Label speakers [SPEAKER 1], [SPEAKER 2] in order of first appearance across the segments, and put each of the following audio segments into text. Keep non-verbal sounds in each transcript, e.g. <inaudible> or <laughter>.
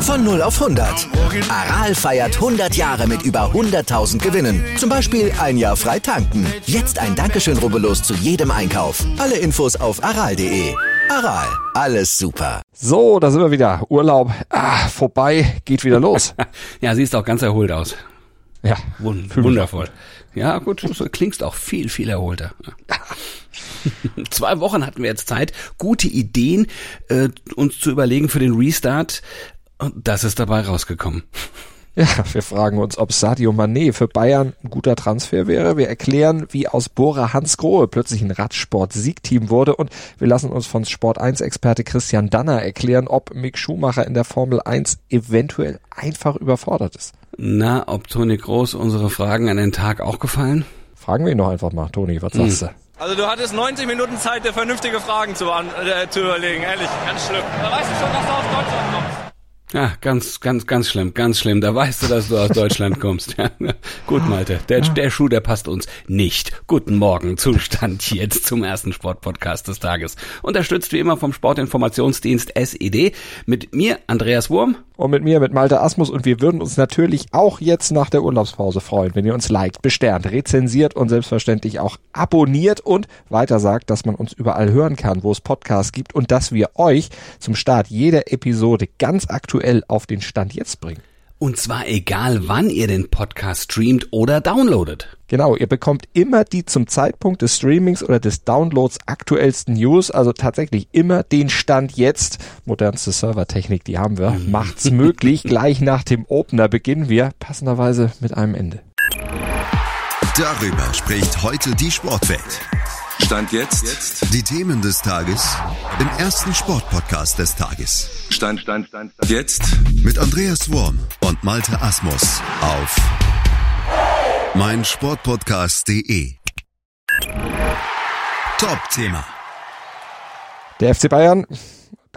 [SPEAKER 1] Von 0 auf 100. Aral feiert 100 Jahre mit über 100.000 Gewinnen. Zum Beispiel ein Jahr frei tanken. Jetzt ein Dankeschön, rubbellos zu jedem Einkauf. Alle Infos auf aral.de. Aral, alles super.
[SPEAKER 2] So, da sind wir wieder. Urlaub ah, vorbei, geht wieder los. <laughs>
[SPEAKER 3] ja, siehst auch ganz erholt aus.
[SPEAKER 2] Ja,
[SPEAKER 3] Wund wundervoll. Ja, gut, du klingst auch viel, viel erholter. <laughs> Zwei Wochen hatten wir jetzt Zeit, gute Ideen äh, uns zu überlegen für den Restart. Und das ist dabei rausgekommen.
[SPEAKER 2] Ja, wir fragen uns, ob Sadio Mané für Bayern ein guter Transfer wäre. Wir erklären, wie aus Bora Hans Grohe plötzlich ein Radsport-Siegteam wurde und wir lassen uns von Sport 1-Experte Christian Danner erklären, ob Mick Schumacher in der Formel 1 eventuell einfach überfordert ist.
[SPEAKER 3] Na, ob Toni Groß unsere Fragen an den Tag auch gefallen?
[SPEAKER 2] Fragen wir ihn doch einfach mal, Toni, was sagst hm.
[SPEAKER 4] du? Also du hattest 90 Minuten Zeit, dir vernünftige Fragen zu, äh, zu überlegen, ehrlich, ganz schlimm. Da weißt du schon, dass du aus Deutschland kommst.
[SPEAKER 3] Ja, ganz, ganz, ganz schlimm, ganz schlimm. Da weißt du, dass du aus Deutschland kommst. Ja, <laughs> gut, Malte. Der, der Schuh, der passt uns nicht. Guten Morgen, Zustand jetzt zum ersten Sportpodcast des Tages. Unterstützt wie immer vom Sportinformationsdienst SED. Mit mir, Andreas Wurm.
[SPEAKER 2] Und mit mir, mit Malte Asmus. Und wir würden uns natürlich auch jetzt nach der Urlaubspause freuen, wenn ihr uns liked, besternt, rezensiert und selbstverständlich auch abonniert und weiter sagt, dass man uns überall hören kann, wo es Podcasts gibt und dass wir euch zum Start jeder Episode ganz aktuell auf den Stand jetzt bringen.
[SPEAKER 3] Und zwar egal, wann ihr den Podcast streamt oder downloadet.
[SPEAKER 2] Genau, ihr bekommt immer die zum Zeitpunkt des Streamings oder des Downloads aktuellsten News, also tatsächlich immer den Stand jetzt. Modernste Servertechnik, die haben wir. Mhm. Macht's möglich. <laughs> Gleich nach dem Opener beginnen wir passenderweise mit einem Ende.
[SPEAKER 1] Darüber spricht heute die Sportwelt. Stand jetzt. jetzt. Die Themen des Tages im ersten Sportpodcast des Tages.
[SPEAKER 4] Stand, Stand, Stand, Stand.
[SPEAKER 1] Jetzt mit Andreas Worm und Malte Asmus auf meinsportpodcast.de. Top-Thema.
[SPEAKER 2] Der FC Bayern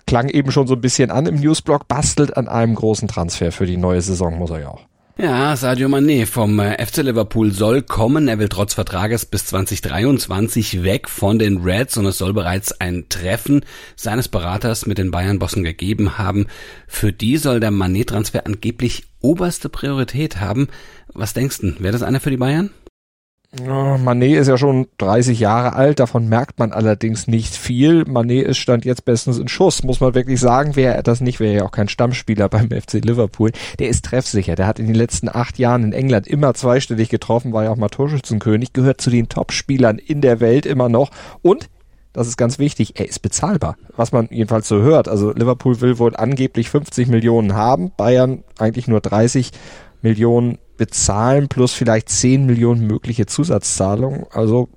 [SPEAKER 2] klang eben schon so ein bisschen an im Newsblog, bastelt an einem großen Transfer für die neue Saison, muss er ja auch.
[SPEAKER 3] Ja, Sadio Mané vom äh, FC Liverpool soll kommen. Er will trotz Vertrages bis 2023 weg von den Reds und es soll bereits ein Treffen seines Beraters mit den Bayern-Bossen gegeben haben. Für die soll der Mané-Transfer angeblich oberste Priorität haben. Was denkst du, wäre das einer für die Bayern?
[SPEAKER 2] Manet ist ja schon 30 Jahre alt, davon merkt man allerdings nicht viel. Manet ist stand jetzt bestens in Schuss, muss man wirklich sagen. Wäre er das nicht, wäre er ja auch kein Stammspieler <laughs> beim FC Liverpool. Der ist treffsicher. Der hat in den letzten acht Jahren in England immer zweistellig getroffen, war ja auch mal Torschützenkönig, gehört zu den Top-Spielern in der Welt immer noch und das ist ganz wichtig, er ist bezahlbar. Was man jedenfalls so hört. Also Liverpool will wohl angeblich 50 Millionen haben, Bayern eigentlich nur 30 Millionen bezahlen plus vielleicht 10 Millionen mögliche Zusatzzahlungen. Also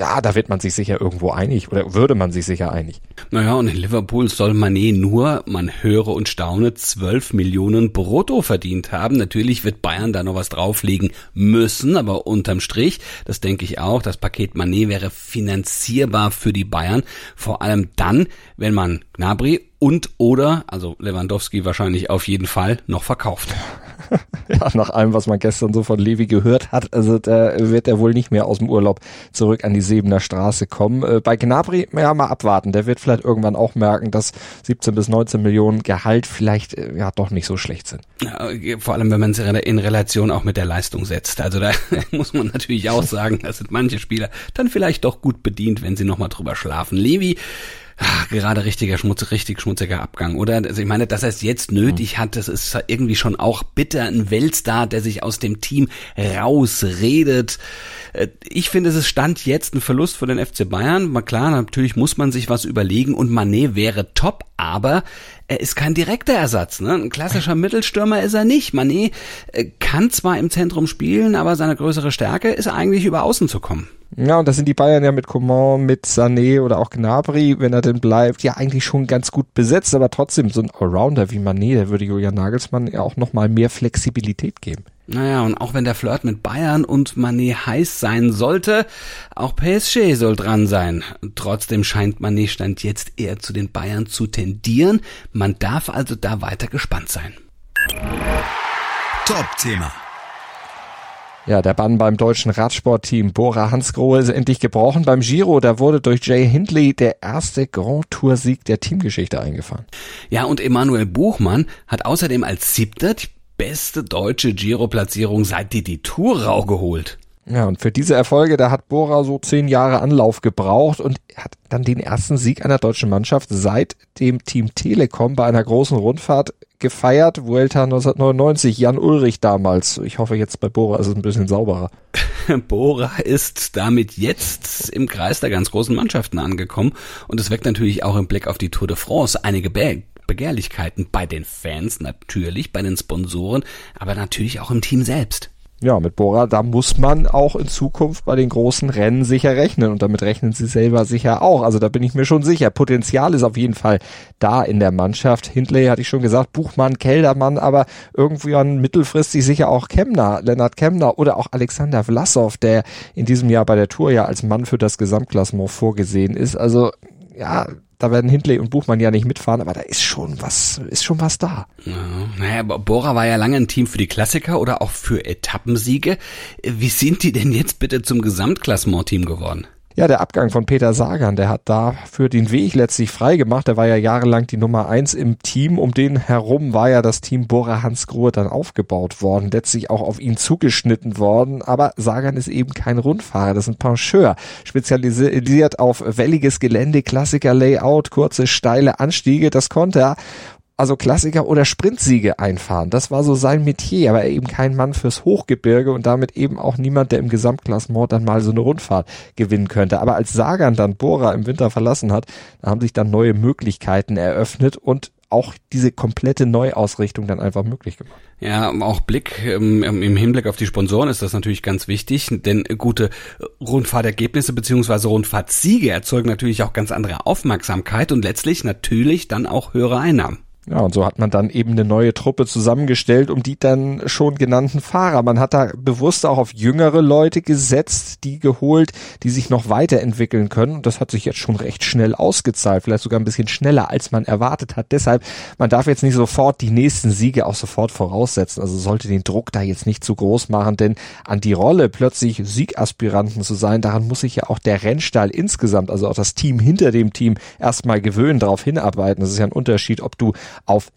[SPEAKER 2] ja, da wird man sich sicher irgendwo einig oder würde man sich sicher einig.
[SPEAKER 3] Naja, und in Liverpool soll Mané nur, man höre und staune, 12 Millionen brutto verdient haben. Natürlich wird Bayern da noch was drauflegen müssen, aber unterm Strich, das denke ich auch, das Paket Mané wäre finanzierbar für die Bayern. Vor allem dann, wenn man Gnabry und oder, also Lewandowski wahrscheinlich auf jeden Fall, noch verkauft. <laughs> <laughs>
[SPEAKER 2] ja, nach allem, was man gestern so von Levi gehört hat, also da wird er wohl nicht mehr aus dem Urlaub zurück an die Sebener Straße kommen. Äh, bei Gnabry, ja, mal abwarten. Der wird vielleicht irgendwann auch merken, dass 17 bis 19 Millionen Gehalt vielleicht äh, ja doch nicht so schlecht sind.
[SPEAKER 3] Ja, vor allem, wenn man es in Relation auch mit der Leistung setzt. Also da <laughs> muss man natürlich auch sagen, da sind manche Spieler dann vielleicht doch gut bedient, wenn sie nochmal drüber schlafen. Levi ach, gerade richtiger Schmutz, richtig schmutziger Abgang, oder? Also ich meine, dass er es jetzt nötig hat, das ist irgendwie schon auch bitter. Ein Weltstar, der sich aus dem Team rausredet. Äh, ich finde, es ist Stand jetzt ein Verlust für den FC Bayern. Mal klar, natürlich muss man sich was überlegen und Manet wäre top, aber er ist kein direkter Ersatz. Ne? Ein klassischer Mittelstürmer ist er nicht. Manet äh, kann zwar im Zentrum spielen, aber seine größere Stärke ist eigentlich über Außen zu kommen.
[SPEAKER 2] Ja, und da sind die Bayern ja mit Coman, mit Sané oder auch Gnabry, wenn er denn bleibt, ja eigentlich schon ganz gut besetzt, aber trotzdem so ein Allrounder wie Mané, der würde Julian Nagelsmann ja auch nochmal mehr Flexibilität geben.
[SPEAKER 3] Naja, und auch wenn der Flirt mit Bayern und Manet heiß sein sollte, auch PSG soll dran sein. Trotzdem scheint Manet Stand jetzt eher zu den Bayern zu tendieren. Man darf also da weiter gespannt sein.
[SPEAKER 1] Top-Thema.
[SPEAKER 2] Ja, der Bann beim deutschen Radsportteam Bora Hansgrohe ist endlich gebrochen. Beim Giro, da wurde durch Jay Hindley der erste Grand Tour Sieg der Teamgeschichte eingefahren.
[SPEAKER 3] Ja, und Emanuel Buchmann hat außerdem als Siebter die beste deutsche Giro-Platzierung seit die die Tour rau geholt.
[SPEAKER 2] Ja, und für diese Erfolge, da hat Bora so zehn Jahre Anlauf gebraucht und hat dann den ersten Sieg einer deutschen Mannschaft seit dem Team Telekom bei einer großen Rundfahrt gefeiert. Vuelta 1999, Jan Ulrich damals. Ich hoffe, jetzt bei Bora ist es ein bisschen sauberer. <laughs>
[SPEAKER 3] Bora ist damit jetzt im Kreis der ganz großen Mannschaften angekommen und es weckt natürlich auch im Blick auf die Tour de France einige Be Begehrlichkeiten bei den Fans natürlich, bei den Sponsoren, aber natürlich auch im Team selbst.
[SPEAKER 2] Ja, mit Bora, da muss man auch in Zukunft bei den großen Rennen sicher rechnen und damit rechnen sie selber sicher auch. Also da bin ich mir schon sicher. Potenzial ist auf jeden Fall da in der Mannschaft. Hindley hatte ich schon gesagt, Buchmann, Keldermann, aber irgendwie an mittelfristig sicher auch Kemner, Lennart Kemner oder auch Alexander Vlasov, der in diesem Jahr bei der Tour ja als Mann für das Gesamtklassement vorgesehen ist. Also ja, da werden Hindley und Buchmann ja nicht mitfahren, aber da ist schon was, ist schon was da.
[SPEAKER 3] Ja, naja, Bora war ja lange ein Team für die Klassiker oder auch für Etappensiege. Wie sind die denn jetzt bitte zum Gesamtklassement-Team geworden?
[SPEAKER 2] Ja, der Abgang von Peter Sagan, der hat dafür den Weg letztlich frei gemacht. Der war ja jahrelang die Nummer eins im Team. Um den herum war ja das Team Bora Hans Grohe dann aufgebaut worden, letztlich auch auf ihn zugeschnitten worden. Aber Sagan ist eben kein Rundfahrer, das ist ein Pencheur. Spezialisiert auf welliges Gelände, Klassiker Layout, kurze, steile Anstiege. Das konnte er also Klassiker oder Sprintsiege einfahren. Das war so sein Metier, aber eben kein Mann fürs Hochgebirge und damit eben auch niemand, der im Gesamtklassement dann mal so eine Rundfahrt gewinnen könnte. Aber als Sagan dann Bora im Winter verlassen hat, haben sich dann neue Möglichkeiten eröffnet und auch diese komplette Neuausrichtung dann einfach möglich gemacht.
[SPEAKER 3] Ja, auch Blick ähm, im Hinblick auf die Sponsoren ist das natürlich ganz wichtig, denn gute Rundfahrtergebnisse beziehungsweise Rundfahrtsiege erzeugen natürlich auch ganz andere Aufmerksamkeit und letztlich natürlich dann auch höhere Einnahmen.
[SPEAKER 2] Ja, und so hat man dann eben eine neue Truppe zusammengestellt, um die dann schon genannten Fahrer. Man hat da bewusst auch auf jüngere Leute gesetzt, die geholt, die sich noch weiterentwickeln können. Und das hat sich jetzt schon recht schnell ausgezahlt, vielleicht sogar ein bisschen schneller, als man erwartet hat. Deshalb, man darf jetzt nicht sofort die nächsten Siege auch sofort voraussetzen. Also sollte den Druck da jetzt nicht zu groß machen, denn an die Rolle plötzlich Siegaspiranten zu sein, daran muss sich ja auch der Rennstall insgesamt, also auch das Team hinter dem Team erstmal gewöhnen, darauf hinarbeiten. Das ist ja ein Unterschied, ob du auf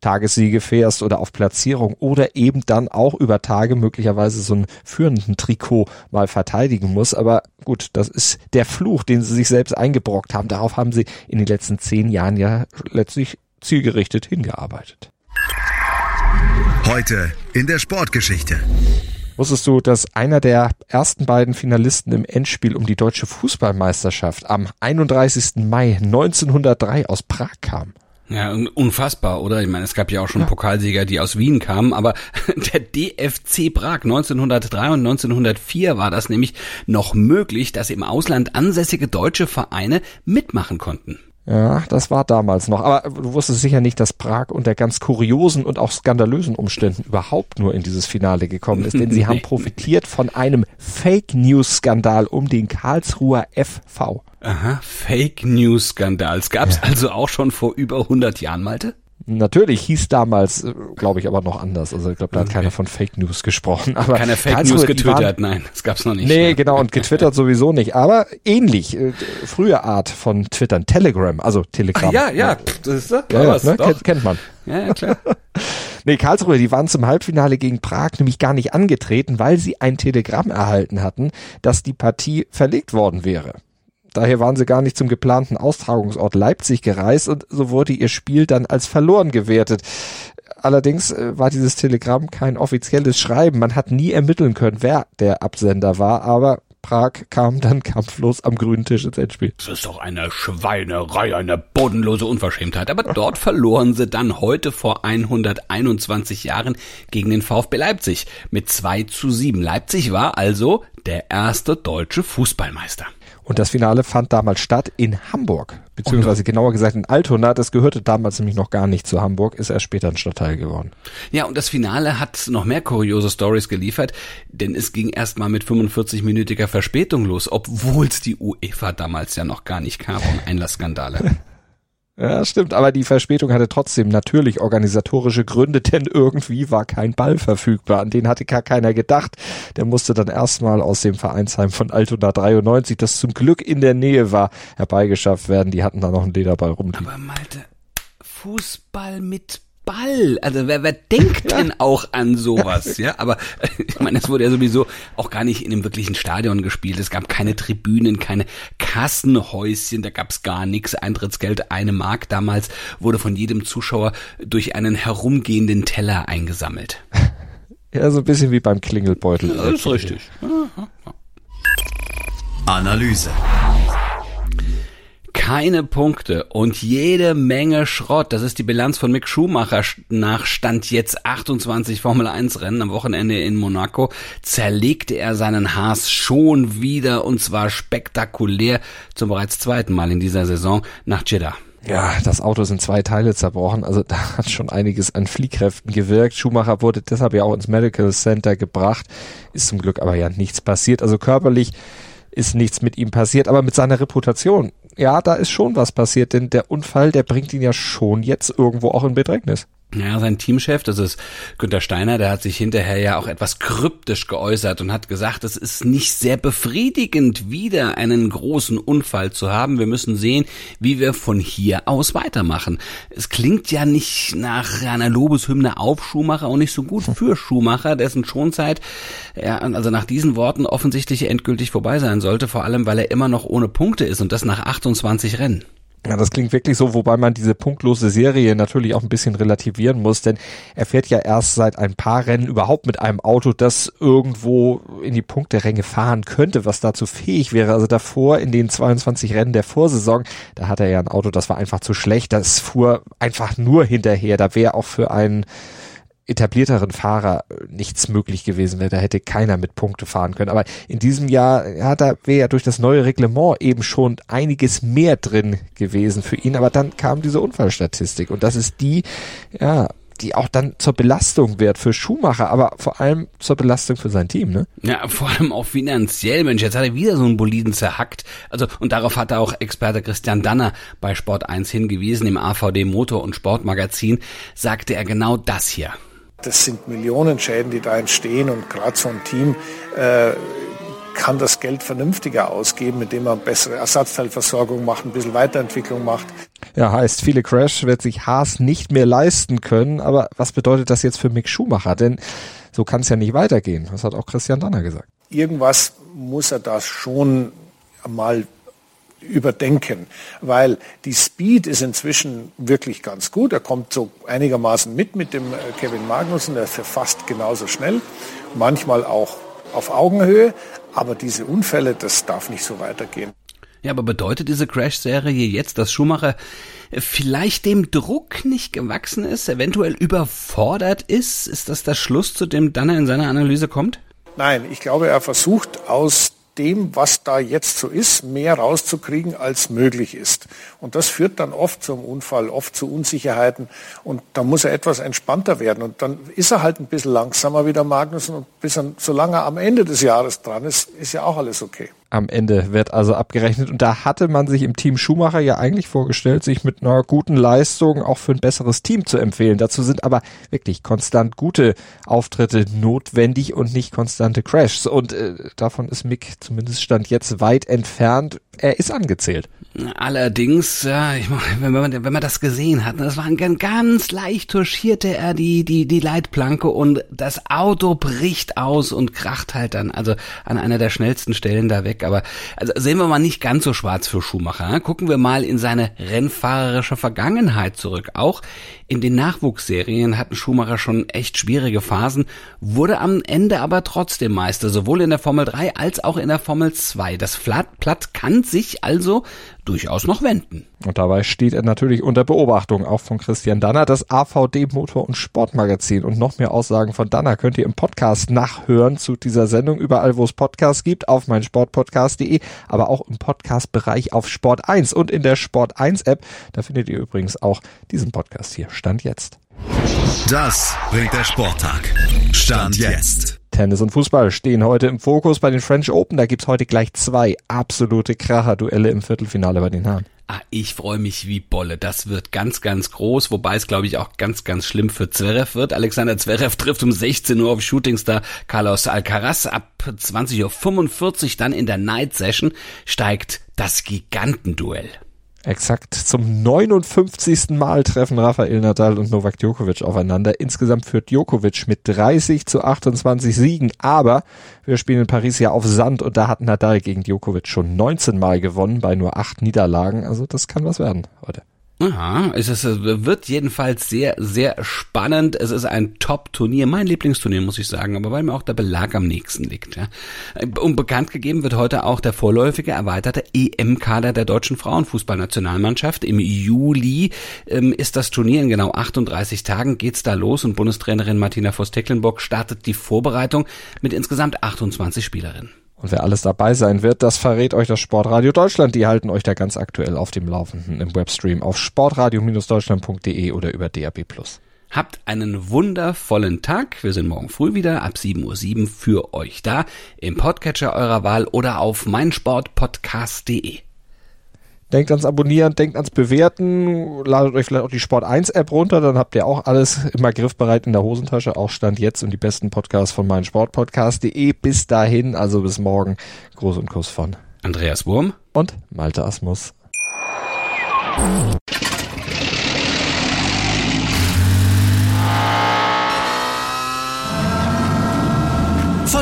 [SPEAKER 2] Tagessiege fährst oder auf Platzierung oder eben dann auch über Tage möglicherweise so einen führenden Trikot mal verteidigen muss. Aber gut, das ist der Fluch, den sie sich selbst eingebrockt haben. Darauf haben sie in den letzten zehn Jahren ja letztlich zielgerichtet hingearbeitet.
[SPEAKER 1] Heute in der Sportgeschichte.
[SPEAKER 2] Wusstest du, dass einer der ersten beiden Finalisten im Endspiel um die deutsche Fußballmeisterschaft am 31. Mai 1903 aus Prag kam?
[SPEAKER 3] Ja, unfassbar, oder? Ich meine, es gab ja auch schon ja. Pokalsieger, die aus Wien kamen, aber <laughs> der DFC Prag 1903 und 1904 war das nämlich noch möglich, dass im Ausland ansässige deutsche Vereine mitmachen konnten.
[SPEAKER 2] Ja, das war damals noch. Aber du wusstest sicher nicht, dass Prag unter ganz kuriosen und auch skandalösen Umständen überhaupt nur in dieses Finale gekommen ist. Denn sie haben <laughs> profitiert von einem Fake News Skandal um den Karlsruher FV.
[SPEAKER 3] Aha, Fake News Skandal. Gab es ja. also auch schon vor über 100 Jahren, Malte?
[SPEAKER 2] Natürlich hieß damals, äh, glaube ich, aber noch anders. Also ich glaube, da hat okay. keiner von Fake News gesprochen. <laughs> Aber
[SPEAKER 3] keiner Fake Karlsruhe, News getwittert, waren, nein, das gab's noch nicht.
[SPEAKER 2] Nee, ja. genau, und getwittert <laughs> sowieso nicht. Aber ähnlich, äh, frühe Art von Twittern, Telegram, also Telegram. Ach,
[SPEAKER 3] ja, ja, das ist ja,
[SPEAKER 2] ja, was, ne? kennt, kennt man.
[SPEAKER 3] Ja, ja, klar. <laughs>
[SPEAKER 2] nee, Karlsruhe, die waren zum Halbfinale gegen Prag nämlich gar nicht angetreten, weil sie ein Telegramm erhalten hatten, dass die Partie verlegt worden wäre. Daher waren sie gar nicht zum geplanten Austragungsort Leipzig gereist und so wurde ihr Spiel dann als verloren gewertet. Allerdings äh, war dieses Telegramm kein offizielles Schreiben. Man hat nie ermitteln können, wer der Absender war, aber Prag kam dann <laughs> kampflos am grünen Tisch ins Endspiel.
[SPEAKER 3] Das ist doch eine Schweinerei, eine bodenlose Unverschämtheit. Aber dort verloren sie dann heute vor 121 Jahren gegen den VfB Leipzig mit 2 zu 7. Leipzig war also der erste deutsche Fußballmeister.
[SPEAKER 2] Und das Finale fand damals statt in Hamburg, beziehungsweise genauer gesagt in Altona. Das gehörte damals nämlich noch gar nicht zu Hamburg, ist erst später ein Stadtteil geworden.
[SPEAKER 3] Ja, und das Finale hat noch mehr kuriose Stories geliefert, denn es ging erst mal mit 45-minütiger Verspätung los, obwohl es die UEFA damals ja noch gar nicht gab und Einlassskandale. <laughs>
[SPEAKER 2] Ja, stimmt, aber die Verspätung hatte trotzdem natürlich organisatorische Gründe, <laughs> denn irgendwie war kein Ball verfügbar. An den hatte gar keiner gedacht. Der musste dann erstmal aus dem Vereinsheim von Altona 93, das zum Glück in der Nähe war, herbeigeschafft werden. Die hatten da noch einen Lederball rumliegen.
[SPEAKER 3] Aber Malte, Fußball mit Ball. Also wer, wer denkt denn auch an sowas? Ja, aber ich meine, es wurde ja sowieso auch gar nicht in einem wirklichen Stadion gespielt. Es gab keine Tribünen, keine Kassenhäuschen, da gab's gar nichts. Eintrittsgeld eine Mark damals wurde von jedem Zuschauer durch einen herumgehenden Teller eingesammelt. <laughs>
[SPEAKER 2] Ja, so ein bisschen wie beim Klingelbeutel.
[SPEAKER 3] Das ist richtig.
[SPEAKER 5] Analyse
[SPEAKER 3] keine Punkte und jede Menge Schrott. Das ist die Bilanz von Mick Schumacher nach Stand jetzt 28 Formel 1 Rennen am Wochenende in Monaco. Zerlegte er seinen Haas schon wieder und zwar spektakulär zum bereits zweiten Mal in dieser Saison nach Jeddah.
[SPEAKER 2] Ja, das Auto ist in zwei Teile zerbrochen, also da hat schon einiges an Fliehkräften gewirkt. Schumacher wurde deshalb ja auch ins Medical Center gebracht, ist zum Glück aber ja nichts passiert. Also körperlich ist nichts mit ihm passiert, aber mit seiner Reputation, ja, da ist schon was passiert, denn der Unfall, der bringt ihn ja schon jetzt irgendwo auch in Bedrängnis.
[SPEAKER 3] Ja, sein Teamchef, das ist Günter Steiner, der hat sich hinterher ja auch etwas kryptisch geäußert und hat gesagt, es ist nicht sehr befriedigend, wieder einen großen Unfall zu haben. Wir müssen sehen, wie wir von hier aus weitermachen. Es klingt ja nicht nach einer Lobeshymne auf Schumacher und nicht so gut für Schumacher, dessen Schonzeit, ja, also nach diesen Worten offensichtlich endgültig vorbei sein sollte, vor allem weil er immer noch ohne Punkte ist und das nach 28 Rennen.
[SPEAKER 2] Ja, das klingt wirklich so, wobei man diese punktlose Serie natürlich auch ein bisschen relativieren muss, denn er fährt ja erst seit ein paar Rennen überhaupt mit einem Auto, das irgendwo in die Punkteränge fahren könnte, was dazu fähig wäre. Also davor in den 22 Rennen der Vorsaison, da hat er ja ein Auto, das war einfach zu schlecht, das fuhr einfach nur hinterher. Da wäre auch für einen etablierteren Fahrer äh, nichts möglich gewesen wäre. Da hätte keiner mit Punkte fahren können. Aber in diesem Jahr, ja, da wäre ja durch das neue Reglement eben schon einiges mehr drin gewesen für ihn. Aber dann kam diese Unfallstatistik und das ist die, ja, die auch dann zur Belastung wird für Schumacher, aber vor allem zur Belastung für sein Team, ne?
[SPEAKER 3] Ja, vor allem auch finanziell, Mensch, jetzt hat er wieder so einen Boliden zerhackt. Also, und darauf hat er auch Experte Christian Danner bei Sport 1 hingewiesen, im AVD Motor- und Sportmagazin, sagte er genau das hier.
[SPEAKER 6] Das sind Millionenschäden, die da entstehen und gerade so ein Team äh, kann das Geld vernünftiger ausgeben, indem man bessere Ersatzteilversorgung macht, ein bisschen Weiterentwicklung macht.
[SPEAKER 2] Ja, heißt, viele Crash wird sich Haas nicht mehr leisten können. Aber was bedeutet das jetzt für Mick Schumacher? Denn so kann es ja nicht weitergehen. Das hat auch Christian Danner gesagt.
[SPEAKER 6] Irgendwas muss er da schon mal überdenken, weil die Speed ist inzwischen wirklich ganz gut. Er kommt so einigermaßen mit mit dem äh, Kevin Magnussen, der ist fast genauso schnell, manchmal auch auf Augenhöhe, aber diese Unfälle, das darf nicht so weitergehen.
[SPEAKER 3] Ja, aber bedeutet diese Crash-Serie jetzt, dass Schumacher vielleicht dem Druck nicht gewachsen ist, eventuell überfordert ist? Ist das der Schluss, zu dem dann er in seiner Analyse kommt?
[SPEAKER 6] Nein, ich glaube, er versucht aus dem, was da jetzt so ist, mehr rauszukriegen, als möglich ist. Und das führt dann oft zum Unfall, oft zu Unsicherheiten. Und da muss er etwas entspannter werden. Und dann ist er halt ein bisschen langsamer wie der Magnussen. Und bis er, solange er am Ende des Jahres dran ist, ist ja auch alles okay
[SPEAKER 2] am Ende wird also abgerechnet. Und da hatte man sich im Team Schumacher ja eigentlich vorgestellt, sich mit einer guten Leistung auch für ein besseres Team zu empfehlen. Dazu sind aber wirklich konstant gute Auftritte notwendig und nicht konstante Crashs. Und äh, davon ist Mick zumindest stand jetzt weit entfernt. Er ist angezählt.
[SPEAKER 3] Allerdings, ja, ich, wenn, man, wenn man das gesehen hat, das war ein ganz leicht touchierte er die, die, die Leitplanke und das Auto bricht aus und kracht halt dann, also an einer der schnellsten Stellen da weg. Aber also sehen wir mal nicht ganz so schwarz für Schumacher. Ne? Gucken wir mal in seine rennfahrerische Vergangenheit zurück. Auch in den Nachwuchsserien hatten Schumacher schon echt schwierige Phasen, wurde am Ende aber trotzdem Meister, sowohl in der Formel 3 als auch in der Formel 2. Das Flatplatt kann sich also durchaus noch wenden.
[SPEAKER 2] Und dabei steht er natürlich unter Beobachtung, auch von Christian Danner, das AVD Motor- und Sportmagazin. Und noch mehr Aussagen von Danner könnt ihr im Podcast nachhören zu dieser Sendung, überall wo es Podcasts gibt, auf meinsportpodcast.de, aber auch im Podcast-Bereich auf Sport 1 und in der Sport 1 App. Da findet ihr übrigens auch diesen Podcast hier. Stand jetzt.
[SPEAKER 5] Das bringt der Sporttag. Stand jetzt.
[SPEAKER 2] Tennis und Fußball stehen heute im Fokus bei den French Open. Da gibt's heute gleich zwei absolute Kracher-Duelle im Viertelfinale bei den Herren.
[SPEAKER 3] Ah, ich freue mich wie Bolle. Das wird ganz, ganz groß, wobei es, glaube ich, auch ganz, ganz schlimm für Zverev wird. Alexander Zverev <laughs> trifft um 16 Uhr auf Shootingstar Carlos Alcaraz. Ab 20.45 Uhr dann in der Night Session steigt das Gigantenduell.
[SPEAKER 2] Exakt zum 59. Mal treffen Rafael Nadal und Novak Djokovic aufeinander. Insgesamt führt Djokovic mit 30 zu 28 Siegen, aber wir spielen in Paris ja auf Sand und da hat Nadal gegen Djokovic schon 19 Mal gewonnen bei nur acht Niederlagen. Also das kann was werden heute.
[SPEAKER 3] Aha, es ist, wird jedenfalls sehr, sehr spannend. Es ist ein Top-Turnier, mein Lieblingsturnier, muss ich sagen, aber weil mir auch der Belag am nächsten liegt. Ja. Und bekannt gegeben wird heute auch der vorläufige erweiterte EM-Kader der deutschen Frauenfußballnationalmannschaft. Im Juli ähm, ist das Turnier in genau 38 Tagen geht's da los und Bundestrainerin Martina Voss-Tecklenburg startet die Vorbereitung mit insgesamt 28 Spielerinnen.
[SPEAKER 2] Und wer alles dabei sein wird, das verrät euch das Sportradio Deutschland. Die halten euch da ganz aktuell auf dem Laufenden im Webstream auf sportradio-deutschland.de oder über DAB+.
[SPEAKER 3] Habt einen wundervollen Tag. Wir sind morgen früh wieder ab 7.07 Uhr für euch da im Podcatcher eurer Wahl oder auf meinsportpodcast.de.
[SPEAKER 2] Denkt ans Abonnieren, denkt ans Bewerten, ladet euch vielleicht auch die Sport 1 App runter, dann habt ihr auch alles immer griffbereit in der Hosentasche, auch Stand jetzt und die besten Podcasts von meinsportpodcast.de. Bis dahin, also bis morgen. Gruß und Kuss von
[SPEAKER 3] Andreas Wurm
[SPEAKER 2] und Malte Asmus.